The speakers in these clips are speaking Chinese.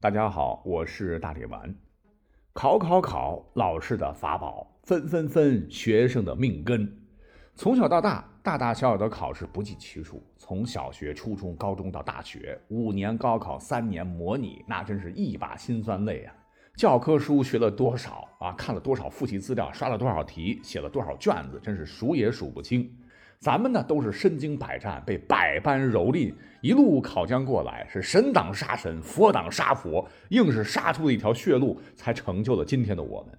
大家好，我是大力丸。考考考，老师的法宝；分分分，学生的命根。从小到大，大大小小的考试不计其数。从小学、初中、高中到大学，五年高考，三年模拟，那真是一把辛酸泪啊！教科书学了多少啊？看了多少复习资料？刷了多少题？写了多少卷子？真是数也数不清。咱们呢都是身经百战，被百般蹂躏，一路考将过来，是神挡杀神，佛挡杀佛，硬是杀出了一条血路，才成就了今天的我们。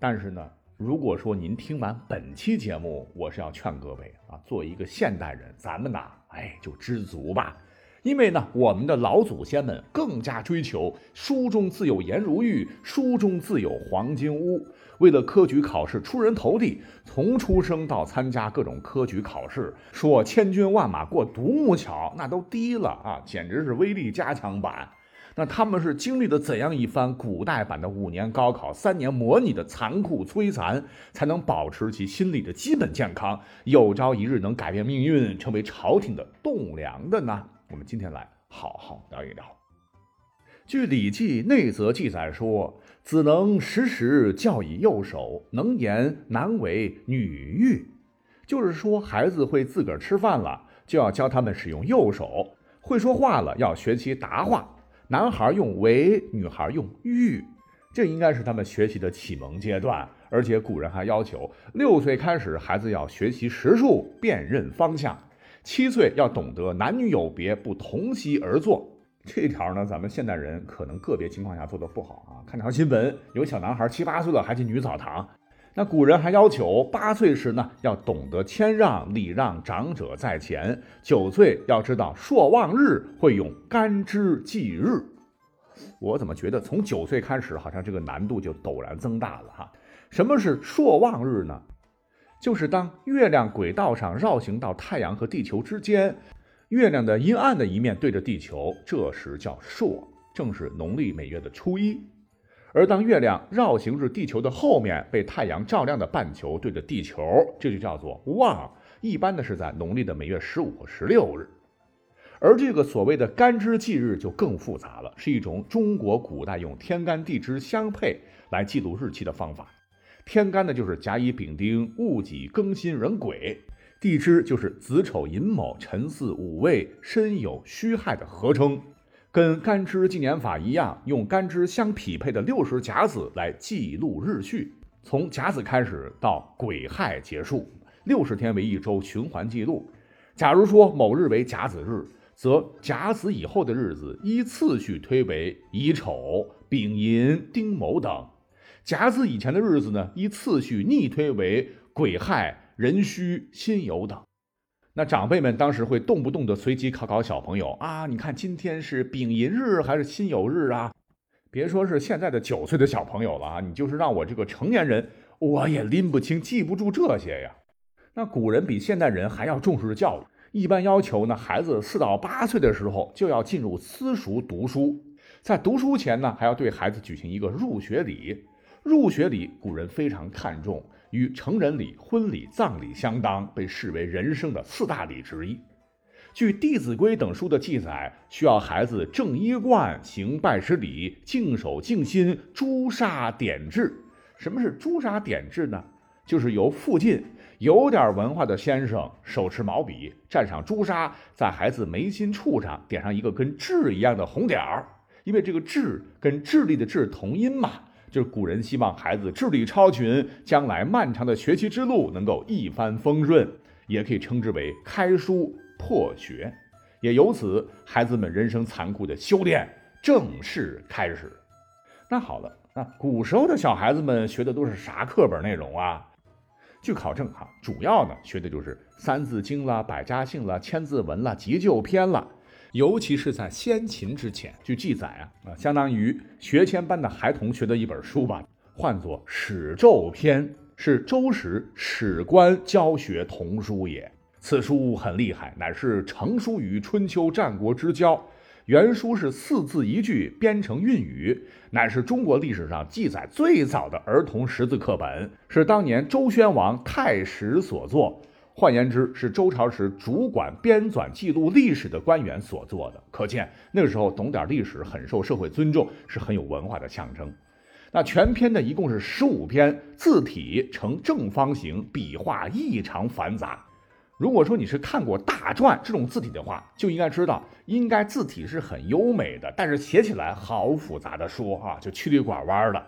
但是呢，如果说您听完本期节目，我是要劝各位啊，做一个现代人，咱们呐，哎，就知足吧。因为呢，我们的老祖先们更加追求“书中自有颜如玉，书中自有黄金屋”。为了科举考试出人头地，从出生到参加各种科举考试，说千军万马过独木桥，那都低了啊，简直是威力加强版。那他们是经历了怎样一番古代版的五年高考、三年模拟的残酷摧残，才能保持其心理的基本健康，有朝一日能改变命运，成为朝廷的栋梁的呢？我们今天来好好聊一聊。据《礼记内则》记载说。子能时时教以右手，能言难为女欲。就是说，孩子会自个儿吃饭了，就要教他们使用右手；会说话了，要学习答话。男孩用为，女孩用欲，这应该是他们学习的启蒙阶段。而且古人还要求，六岁开始，孩子要学习识数，辨认方向；七岁要懂得男女有别，不同席而坐。这条呢，咱们现代人可能个别情况下做的不好啊。看条新闻，有小男孩七八岁了还进女澡堂。那古人还要求八岁时呢要懂得谦让，礼让长者在前；九岁要知道朔望日，会用干支纪日。我怎么觉得从九岁开始，好像这个难度就陡然增大了哈？什么是朔望日呢？就是当月亮轨道上绕行到太阳和地球之间。月亮的阴暗的一面对着地球，这时叫朔，正是农历每月的初一；而当月亮绕行至地球的后面，被太阳照亮的半球对着地球，这就叫做望。一般的是在农历的每月十五和十六日。而这个所谓的干支纪日就更复杂了，是一种中国古代用天干地支相配来记录日期的方法。天干呢，就是甲乙丙丁戊己庚辛壬癸。地支就是子丑寅卯辰巳午未申酉戌亥的合称，跟干支纪年法一样，用干支相匹配的六十甲子来记录日序，从甲子开始到癸亥结束，六十天为一周循环记录。假如说某日为甲子日，则甲子以后的日子依次序推为乙丑、丙寅、丁卯等；甲子以前的日子呢，依次序逆推为癸亥。壬戌、辛酉等，那长辈们当时会动不动的随机考考小朋友啊！你看今天是丙寅日还是辛酉日啊？别说是现在的九岁的小朋友了啊，你就是让我这个成年人，我也拎不清、记不住这些呀。那古人比现代人还要重视教育，一般要求呢，孩子四到八岁的时候就要进入私塾读书，在读书前呢，还要对孩子举行一个入学礼。入学礼，古人非常看重。与成人礼、婚礼、葬礼相当，被视为人生的四大礼之一。据《弟子规》等书的记载，需要孩子正衣冠、行拜师礼、净手敬心、朱砂点痣。什么是朱砂点痣呢？就是由附近有点文化的先生手持毛笔，蘸上朱砂，在孩子眉心处上点上一个跟痣一样的红点儿，因为这个痣跟智力的智同音嘛。就是古人希望孩子智力超群，将来漫长的学习之路能够一帆风顺，也可以称之为开书破学。也由此，孩子们人生残酷的修炼正式开始。那好了，那古时候的小孩子们学的都是啥课本内容啊？据考证哈，主要呢学的就是《三字经》啦、《百家姓》啦、《千字文》啦、《急救篇》啦。尤其是在先秦之前，据记载啊啊，相当于学前班的孩童学的一本书吧，唤作《史咒篇》，是周时史官教学童书也。此书很厉害，乃是成书于春秋战国之交。原书是四字一句，编成韵语，乃是中国历史上记载最早的儿童识字课本，是当年周宣王太史所作。换言之，是周朝时主管编纂记录历史的官员所做的。可见那个时候懂点历史很受社会尊重，是很有文化的象征。那全篇呢，一共是十五篇，字体呈正方形，笔画异常繁杂。如果说你是看过大篆这种字体的话，就应该知道，应该字体是很优美的，但是写起来好复杂的说啊，就曲里拐弯的。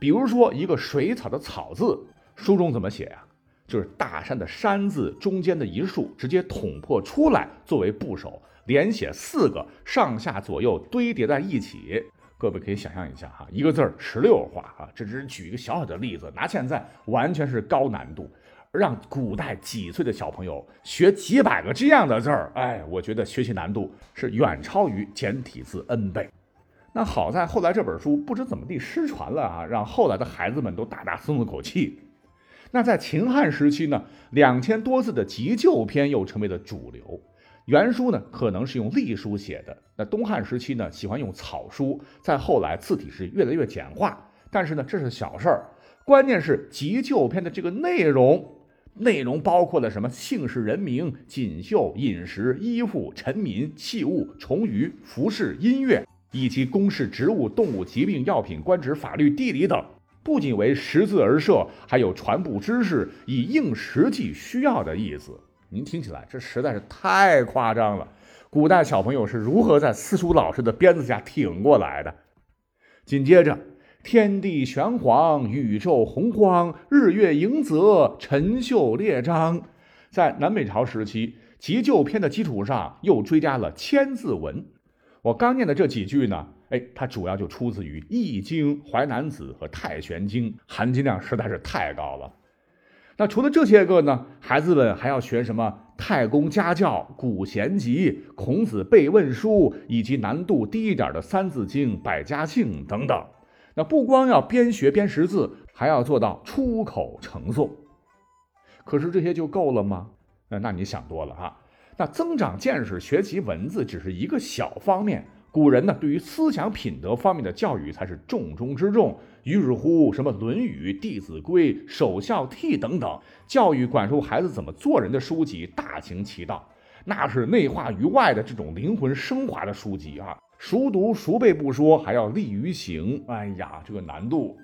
比如说一个水草的草字，书中怎么写呀？就是大山的山字中间的一竖直接捅破出来作为部首，连写四个，上下左右堆叠在一起。各位可以想象一下哈，一个字儿十六画啊，这只是举一个小小的例子，拿现在完全是高难度。让古代几岁的小朋友学几百个这样的字儿，哎，我觉得学习难度是远超于简体字 n 倍。那好在后来这本书不知怎么地失传了啊，让后来的孩子们都大大松了口气。那在秦汉时期呢，两千多字的急救篇又成为了主流。原书呢可能是用隶书写的，那东汉时期呢喜欢用草书，再后来字体是越来越简化。但是呢这是小事儿，关键是急救篇的这个内容。内容包括了什么姓氏、人名、锦绣、饮食、衣服、臣民、器物、虫鱼、服饰、音乐，以及公事、职务、动物、疾病、药品、官职、法律、地理等，不仅为识字而设，还有传播知识、以应实际需要的意思。您听起来这实在是太夸张了。古代小朋友是如何在私塾老师的鞭子下挺过来的？紧接着。天地玄黄，宇宙洪荒，日月盈泽，辰宿列张。在南北朝时期，急救篇的基础上又追加了千字文。我刚念的这几句呢，哎，它主要就出自于《易经》《淮南子》和《太玄经》，含金量实在是太高了。那除了这些个呢，孩子们还要学什么《太公家教》《古贤集》《孔子备问书》，以及难度低一点的《三字经》《百家姓》等等。那不光要边学边识字，还要做到出口成诵。可是这些就够了吗？那那你想多了哈。那增长见识、学习文字只是一个小方面。古人呢，对于思想品德方面的教育才是重中之重。于是乎，什么《论语》《弟子规》《首孝悌》等等，教育管束孩子怎么做人的书籍大行其道，那是内化于外的这种灵魂升华的书籍啊。熟读熟背不说，还要利于行。哎呀，这个难度，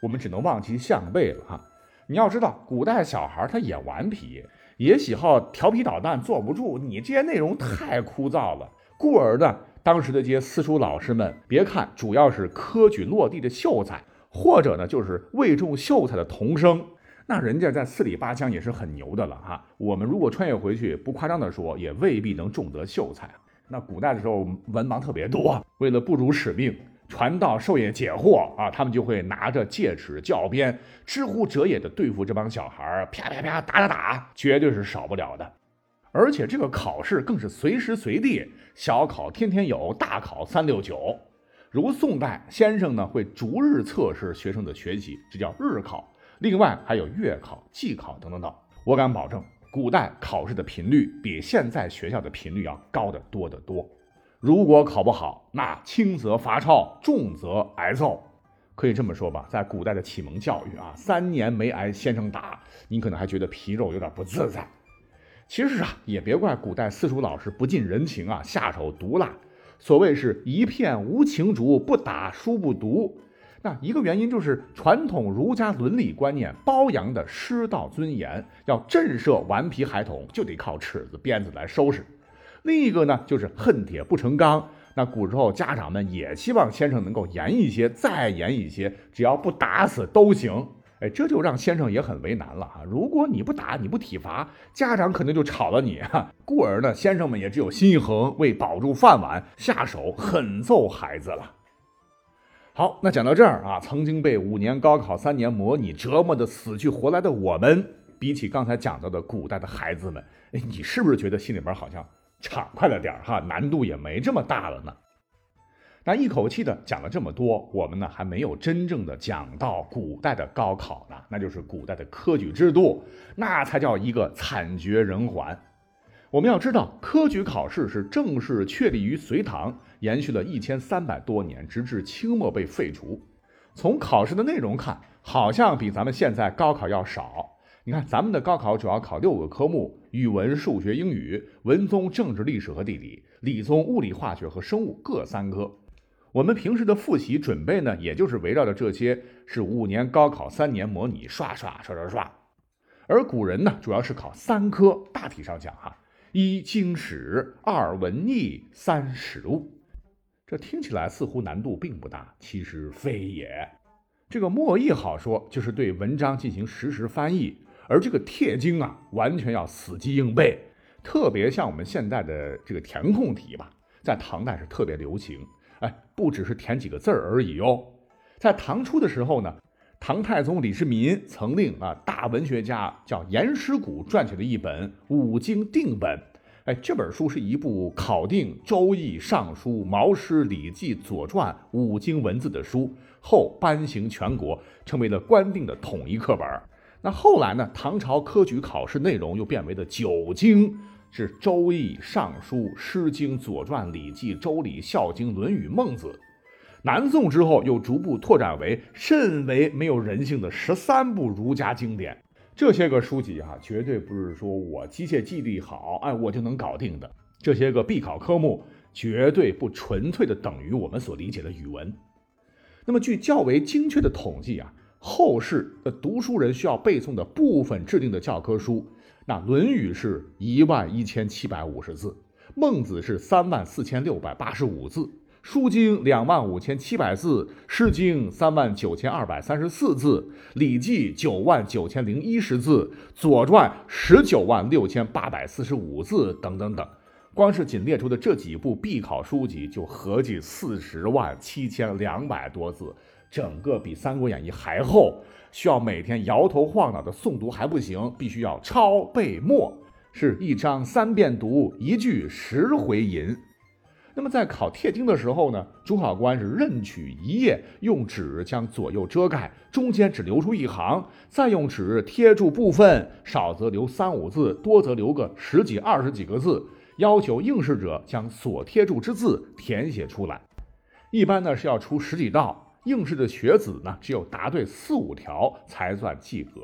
我们只能望其项背了哈。你要知道，古代小孩他也顽皮，也喜好调皮捣蛋，坐不住。你这些内容太枯燥了，故而呢，当时的这些私塾老师们，别看主要是科举落地的秀才，或者呢就是未中秀才的童生，那人家在四里八乡也是很牛的了哈。我们如果穿越回去，不夸张的说，也未必能中得秀才。那古代的时候文盲特别多，为了不辱使命，传道授业解惑啊，他们就会拿着戒尺教鞭，知乎者也的对付这帮小孩啪啪啪打打打，绝对是少不了的。而且这个考试更是随时随地，小考天天有，大考三六九。如宋代先生呢会逐日测试学生的学习，这叫日考。另外还有月考、季考等等等。我敢保证。古代考试的频率比现在学校的频率要高得多得多。如果考不好，那轻则罚抄，重则挨揍。可以这么说吧，在古代的启蒙教育啊，三年没挨先生打，你可能还觉得皮肉有点不自在。其实啊，也别怪古代私塾老师不近人情啊，下手毒辣。所谓是一片无情竹，不打书不读。那一个原因就是传统儒家伦理观念褒扬的师道尊严，要震慑顽皮孩童，就得靠尺子鞭子来收拾。另一个呢，就是恨铁不成钢。那古时候家长们也希望先生能够严一些，再严一些，只要不打死都行。哎，这就让先生也很为难了哈。如果你不打，你不体罚，家长可能就吵了你哈。故而呢，先生们也只有心一横，为保住饭碗，下手狠揍孩子了。好，那讲到这儿啊，曾经被五年高考、三年模拟折磨的死去活来的我们，比起刚才讲到的古代的孩子们，哎，你是不是觉得心里边好像畅快了点儿哈？难度也没这么大了呢？那一口气的讲了这么多，我们呢还没有真正的讲到古代的高考呢，那就是古代的科举制度，那才叫一个惨绝人寰。我们要知道，科举考试是正式确立于隋唐，延续了一千三百多年，直至清末被废除。从考试的内容看，好像比咱们现在高考要少，你看，咱们的高考主要考六个科目：语文、数学、英语；文综、政治、历史和地理；理综、物理、化学和生物各三科。我们平时的复习准备呢，也就是围绕着这些，是五年高考三年模拟，刷刷刷刷刷。而古人呢，主要是考三科，大体上讲哈：一经史，二文艺，三史物。这听起来似乎难度并不大，其实非也。这个默译好说，就是对文章进行实时翻译。而这个帖经啊，完全要死记硬背，特别像我们现在的这个填空题吧，在唐代是特别流行。哎，不只是填几个字儿而已哟。在唐初的时候呢，唐太宗李世民曾令啊大文学家叫严师古撰写了一本《五经定本》。哎，这本书是一部考定《周易》《尚书》《毛诗》《礼记》《左传》五经文字的书，后颁行全国，成为了官定的统一课本。那后来呢？唐朝科举考试内容又变为了九经，是《周易》《尚书》《诗经》《左传》《礼记》《周礼》《孝经》《论语》《孟子》。南宋之后又逐步拓展为甚为没有人性的十三部儒家经典。这些个书籍哈，绝对不是说我机械记忆力好，哎，我就能搞定的。这些个必考科目绝对不纯粹的等于我们所理解的语文。那么，据较为精确的统计啊。后世的读书人需要背诵的部分制定的教科书，那《论语》是一万一千七百五十字，《孟子》是三万四千六百八十五字，《书经》两万五千七百字，《诗经》三万九千二百三十四字，《礼记》九万九千零一十字，《左传》十九万六千八百四十五字，等等等。光是仅列出的这几部必考书籍，就合计四十万七千两百多字。整个比《三国演义》还厚，需要每天摇头晃脑的诵读还不行，必须要抄背默，是一章三遍读，一句十回吟。那么在考帖经的时候呢，主考官是任取一页，用纸将左右遮盖，中间只留出一行，再用纸贴住部分，少则留三五字，多则留个十几二十几个字，要求应试者将所贴住之字填写出来。一般呢是要出十几道。应试的学子呢，只有答对四五条才算及格。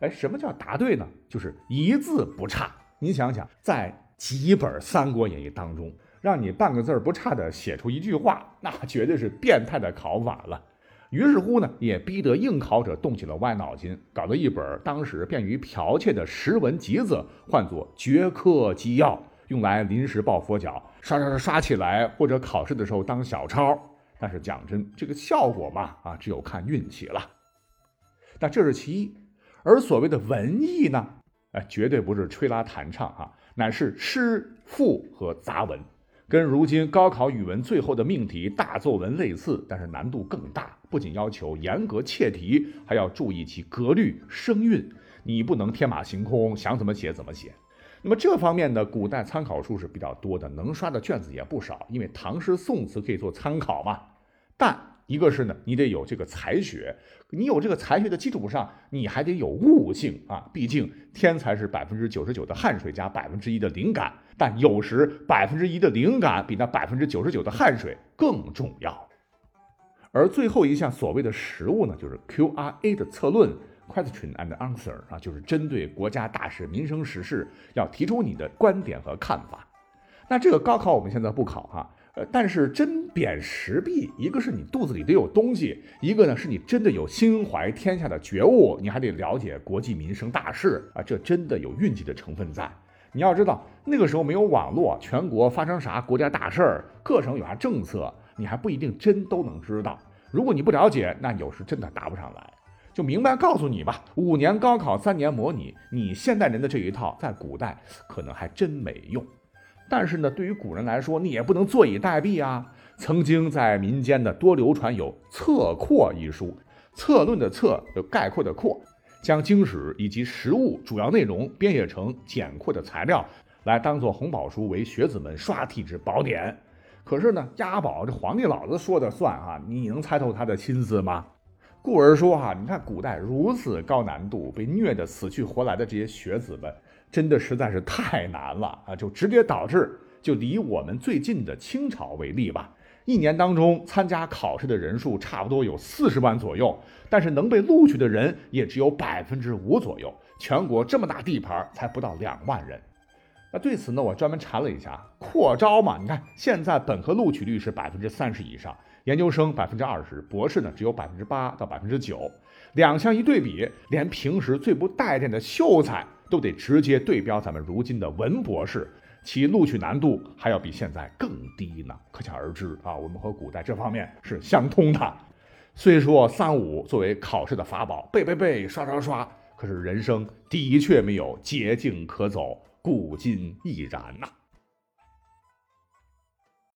哎，什么叫答对呢？就是一字不差。你想想，在几本《三国演义》当中，让你半个字不差的写出一句话，那绝对是变态的考法了。于是乎呢，也逼得应考者动起了歪脑筋，搞了一本当时便于剽窃的识文集子，唤作《绝科机要》，用来临时抱佛脚，刷刷刷刷起来，或者考试的时候当小抄。但是讲真，这个效果嘛，啊，只有看运气了。那这是其一，而所谓的文艺呢，哎，绝对不是吹拉弹唱啊，乃是诗赋和杂文，跟如今高考语文最后的命题大作文类似，但是难度更大。不仅要求严格切题，还要注意其格律声韵，你不能天马行空，想怎么写怎么写。那么这方面的古代参考书是比较多的，能刷的卷子也不少，因为唐诗宋词可以做参考嘛。但一个是呢，你得有这个才学，你有这个才学的基础上，你还得有悟性啊。毕竟天才是百分之九十九的汗水加百分之一的灵感，但有时百分之一的灵感比那百分之九十九的汗水更重要。而最后一项所谓的实务呢，就是 Q R A 的策论 （Question and Answer） 啊，就是针对国家大事、民生时事，要提出你的观点和看法。那这个高考我们现在不考哈。呃，但是真贬实弊，一个是你肚子里得有东西，一个呢是你真的有心怀天下的觉悟，你还得了解国计民生大事啊，这真的有运气的成分在。你要知道，那个时候没有网络，全国发生啥国家大事儿，各省有啥政策，你还不一定真都能知道。如果你不了解，那有时真的答不上来。就明白告诉你吧，五年高考三年模拟，你现代人的这一套，在古代可能还真没用。但是呢，对于古人来说，你也不能坐以待毙啊。曾经在民间的多流传有《策括》一书，策论的策有概括的括，将经史以及实物主要内容编写成简括的材料，来当做红宝书为学子们刷题之宝典。可是呢，押宝这皇帝老子说的算啊，你能猜透他的心思吗？故而说哈，你看古代如此高难度，被虐得死去活来的这些学子们。真的实在是太难了啊！就直接导致，就以我们最近的清朝为例吧，一年当中参加考试的人数差不多有四十万左右，但是能被录取的人也只有百分之五左右，全国这么大地盘才不到两万人。那对此呢，我专门查了一下，扩招嘛，你看现在本科录取率是百分之三十以上，研究生百分之二十，博士呢只有百分之八到百分之九，两项一对比，连平时最不待见的秀才都得直接对标咱们如今的文博士，其录取难度还要比现在更低呢，可想而知啊，我们和古代这方面是相通的。虽说三五作为考试的法宝，背背背，刷刷刷，可是人生的确没有捷径可走。古今亦然呐。